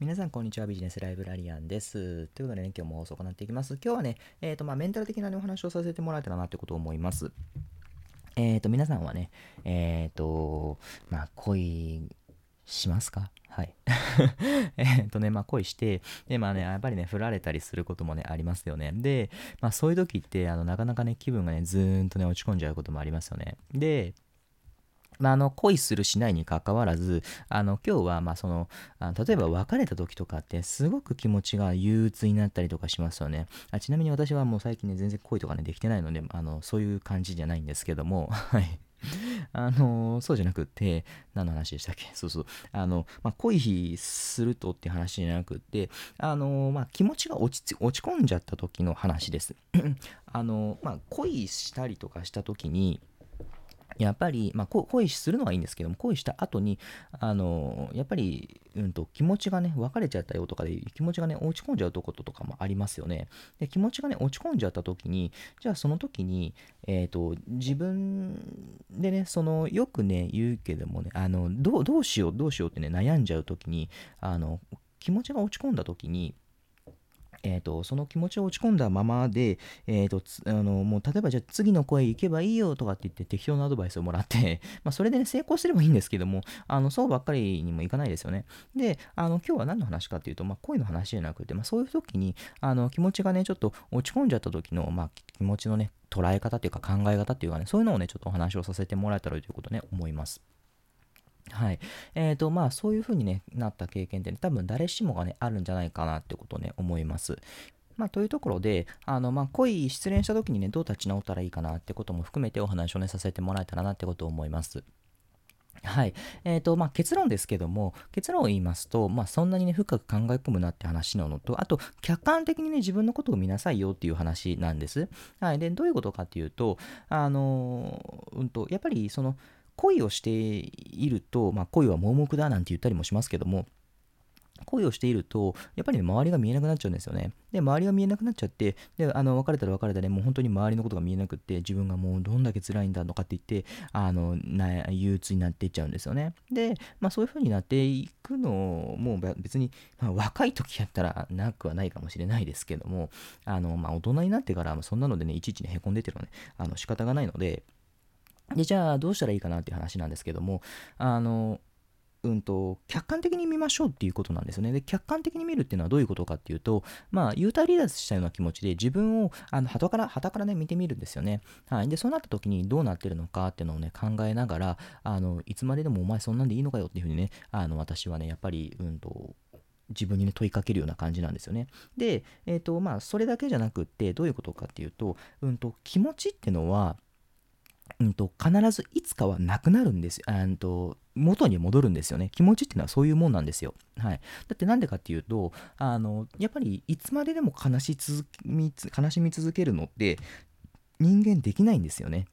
皆さん、こんにちは。ビジネスライブラリアンです。ということでね、今日も放送を行っていきます。今日はね、えっ、ー、と、まあ、メンタル的な、ね、お話をさせてもらえたらなってことを思います。えっ、ー、と、皆さんはね、えっ、ー、と、まあ、恋しますか？はい。えっとね、まあ恋して、で、まあね、やっぱりね、振られたりすることもね、ありますよね。で、まあそういう時って、あの、なかなかね、気分がね、ずーんとね、落ち込んじゃうこともありますよね。で、まあ、あの恋するしないにかかわらずあの今日はまあそのあの例えば別れた時とかってすごく気持ちが憂鬱になったりとかしますよねあちなみに私はもう最近ね全然恋とかねできてないのであのそういう感じじゃないんですけども はいあのそうじゃなくって、何の話でしたっけ？そうそう。あの、まあ、恋するとって話じゃなくって、あのまあ、気持ちが落ち落ち込んじゃった時の話です。あのまあ、恋したりとかした時に、やっぱり、まあ、恋するのはいいんですけども、恋した後に、あの、やっぱり、うんと、気持ちがね、別れちゃったよとかで、気持ちがね、落ち込んじゃうとこととかもありますよね。で、気持ちがね、落ち込んじゃった時に、じゃあその時に、えっ、ー、と、自分でね、その、よくね、言うけどもね、あの、どう、どうしよう、どうしようってね、悩んじゃう時に、あの、気持ちが落ち込んだ時に、えーと、その気持ちを落ち込んだままで、えーと、あのもう例えばじゃあ次の声行けばいいよとかって言って適当なアドバイスをもらって まあそれで、ね、成功すればいいんですけどもあのそうばっかりにもいかないですよね。であの今日は何の話かっていうと、まあ、声の話じゃなくて、まあ、そういう時にあの気持ちがねちょっと落ち込んじゃった時の、まあ、気持ちのね捉え方っていうか考え方っていうかねそういうのをねちょっとお話をさせてもらえたらということね思います。はい。えっ、ー、と、まあ、そういう風に、ね、なった経験って、ね、多分誰しもがね、あるんじゃないかなってことをね、思います。まあ、というところで、あの、まあ、恋、失恋した時にね、どう立ち直ったらいいかなってことも含めてお話をね、させてもらえたらなってことを思います。はい。えっ、ー、と、まあ、結論ですけども、結論を言いますと、まあ、そんなにね、深く考え込むなって話なのと、あと、客観的にね、自分のことを見なさいよっていう話なんです。はい。で、どういうことかっていうと、あのうんと、やっぱり、その、恋をしていると、まあ、恋は盲目だなんて言ったりもしますけども、恋をしていると、やっぱり、ね、周りが見えなくなっちゃうんですよね。で、周りが見えなくなっちゃって、で、あの、別れたら別れたで、もう本当に周りのことが見えなくって、自分がもうどんだけ辛いんだとかって言って、あの、な憂鬱になっていっちゃうんですよね。で、まあそういう風になっていくのも、別に、まあ、若い時やったらなくはないかもしれないですけども、あの、まあ大人になってから、そんなのでね、いちいちね、へこんでてるのね、あの、仕方がないので、で、じゃあどうしたらいいかなっていう話なんですけども、あの、うんと、客観的に見ましょうっていうことなんですよね。で、客観的に見るっていうのはどういうことかっていうと、まあ、幽体離脱したような気持ちで自分を、あの、旗から、旗からね、見てみるんですよね。はい。で、そうなった時にどうなってるのかっていうのをね、考えながら、あの、いつまででもお前そんなんでいいのかよっていうふうにね、あの、私はね、やっぱり、うんと、自分にね、問いかけるような感じなんですよね。で、えっ、ー、と、まあ、それだけじゃなくって、どういうことかっていうと、うんと、気持ちってのは、うんと、必ずいつかはなくなるんですよ。うんと元に戻るんですよね。気持ちっていうのはそういうもんなんですよ。はい。だってなんでかっていうと、あの、やっぱりいつまででも悲し続み悲しみ続けるのって人間できないんですよね。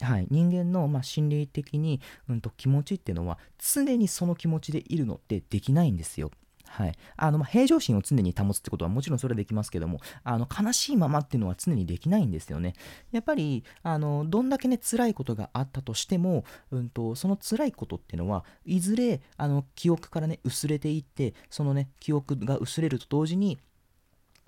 はい、人間の、まあ、心理的に、うんと、気持ちっていうのは常にその気持ちでいるのってできないんですよ。はい。あの、ま、平常心を常に保つってことはもちろんそれはできますけども、あの、悲しいままっていうのは常にできないんですよね。やっぱり、あの、どんだけね、辛いことがあったとしても、うんと、その辛いことっていうのは、いずれ、あの、記憶からね、薄れていって、そのね、記憶が薄れると同時に、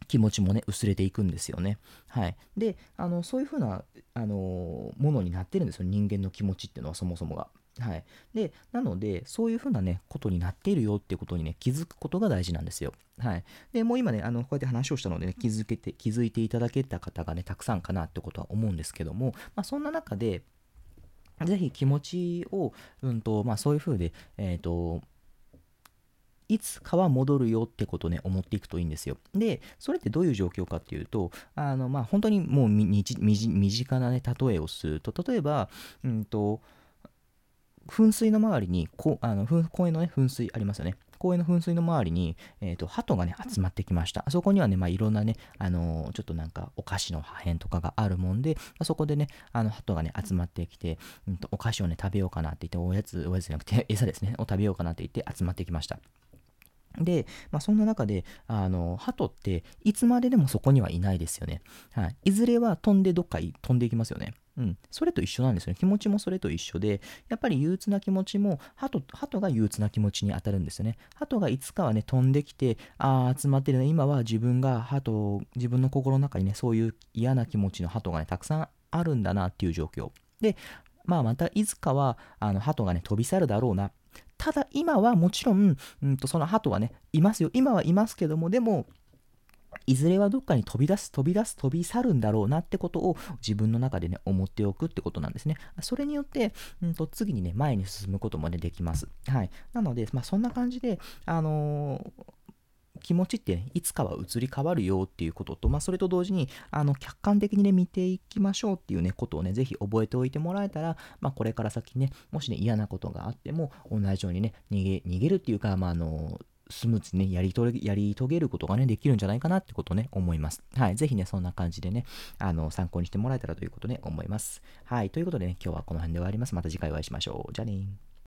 気持ちもね、薄れていくんですよね。はい。で、あの、そういうふうな、あの、ものになってるんですよ。人間の気持ちっていうのはそもそもが。はい。で、なので、そういうふうなね、ことになっているよっていうことにね、気づくことが大事なんですよ。はい。で、もう今ね、あの、こうやって話をしたのでね、気づけて、気づいていただけた方がね、たくさんかなってことは思うんですけども、まあ、そんな中で、ぜひ気持ちを、うんと、まあ、そういうふうで、えっ、ー、と、いつかは戻るよってことね、思っていくといいんですよ。で、それってどういう状況かっていうと、あの、まあ、本当にもう身近なね、例えをすると、例えば、うんと、噴水の周りにこあの公園の、ね、噴水ありますよね。公園の噴水の周りに、えーと、鳩がね集まってきました。そこにはね、まあ、いろんなね、あのー、ちょっとなんかお菓子の破片とかがあるもんで、そこでね、あの鳩がね集まってきて、うんと、お菓子をね食べようかなって言って、おやつ、おやつじゃなくて餌ですね、を食べようかなって言って集まってきました。で、まあ、そんな中で、あの、鳩っていつまででもそこにはいないですよね。はい。いずれは飛んでどっか飛んでいきますよね。うん、それと一緒なんですよね。気持ちもそれと一緒で、やっぱり憂鬱な気持ちも、鳩鳩が憂鬱な気持ちに当たるんですよね。鳩がいつかはね、飛んできて、ああ、集まってるね。今は自分が鳩、自分の心の中にね、そういう嫌な気持ちの鳩がね、たくさんあるんだなっていう状況。で、まあ、またいつかは、あの、鳩がね、飛び去るだろうな。ただ、今はもちろん、うんと、その鳩はね、いますよ。今はいますけども、でも、いずれはどっかに飛び出す、飛び出す、飛び去るんだろうなってことを自分の中でね、思っておくってことなんですね。それによって、うんと、次にね、前に進むこともね、できます。はい。なので、まあ、そんな感じで、あのー気持ちって、ね、いつかは移り変わるよっていうことと、まあ、それと同時にあの客観的にね見ていきましょうっていうねことをねぜひ覚えておいてもらえたら、まあ、これから先ねもしね嫌なことがあっても同じようにね逃げ逃げるっていうか、まあ、あのスムーズにね、やり遂げやり遂げることがね、できるんじゃないかなってことをね、思います。はい。ぜひね、そんな感じでね、あの、参考にしてもらえたらということね、思います。はい。ということでね、今日はこの辺で終わります。また次回お会いしましょう。じゃあね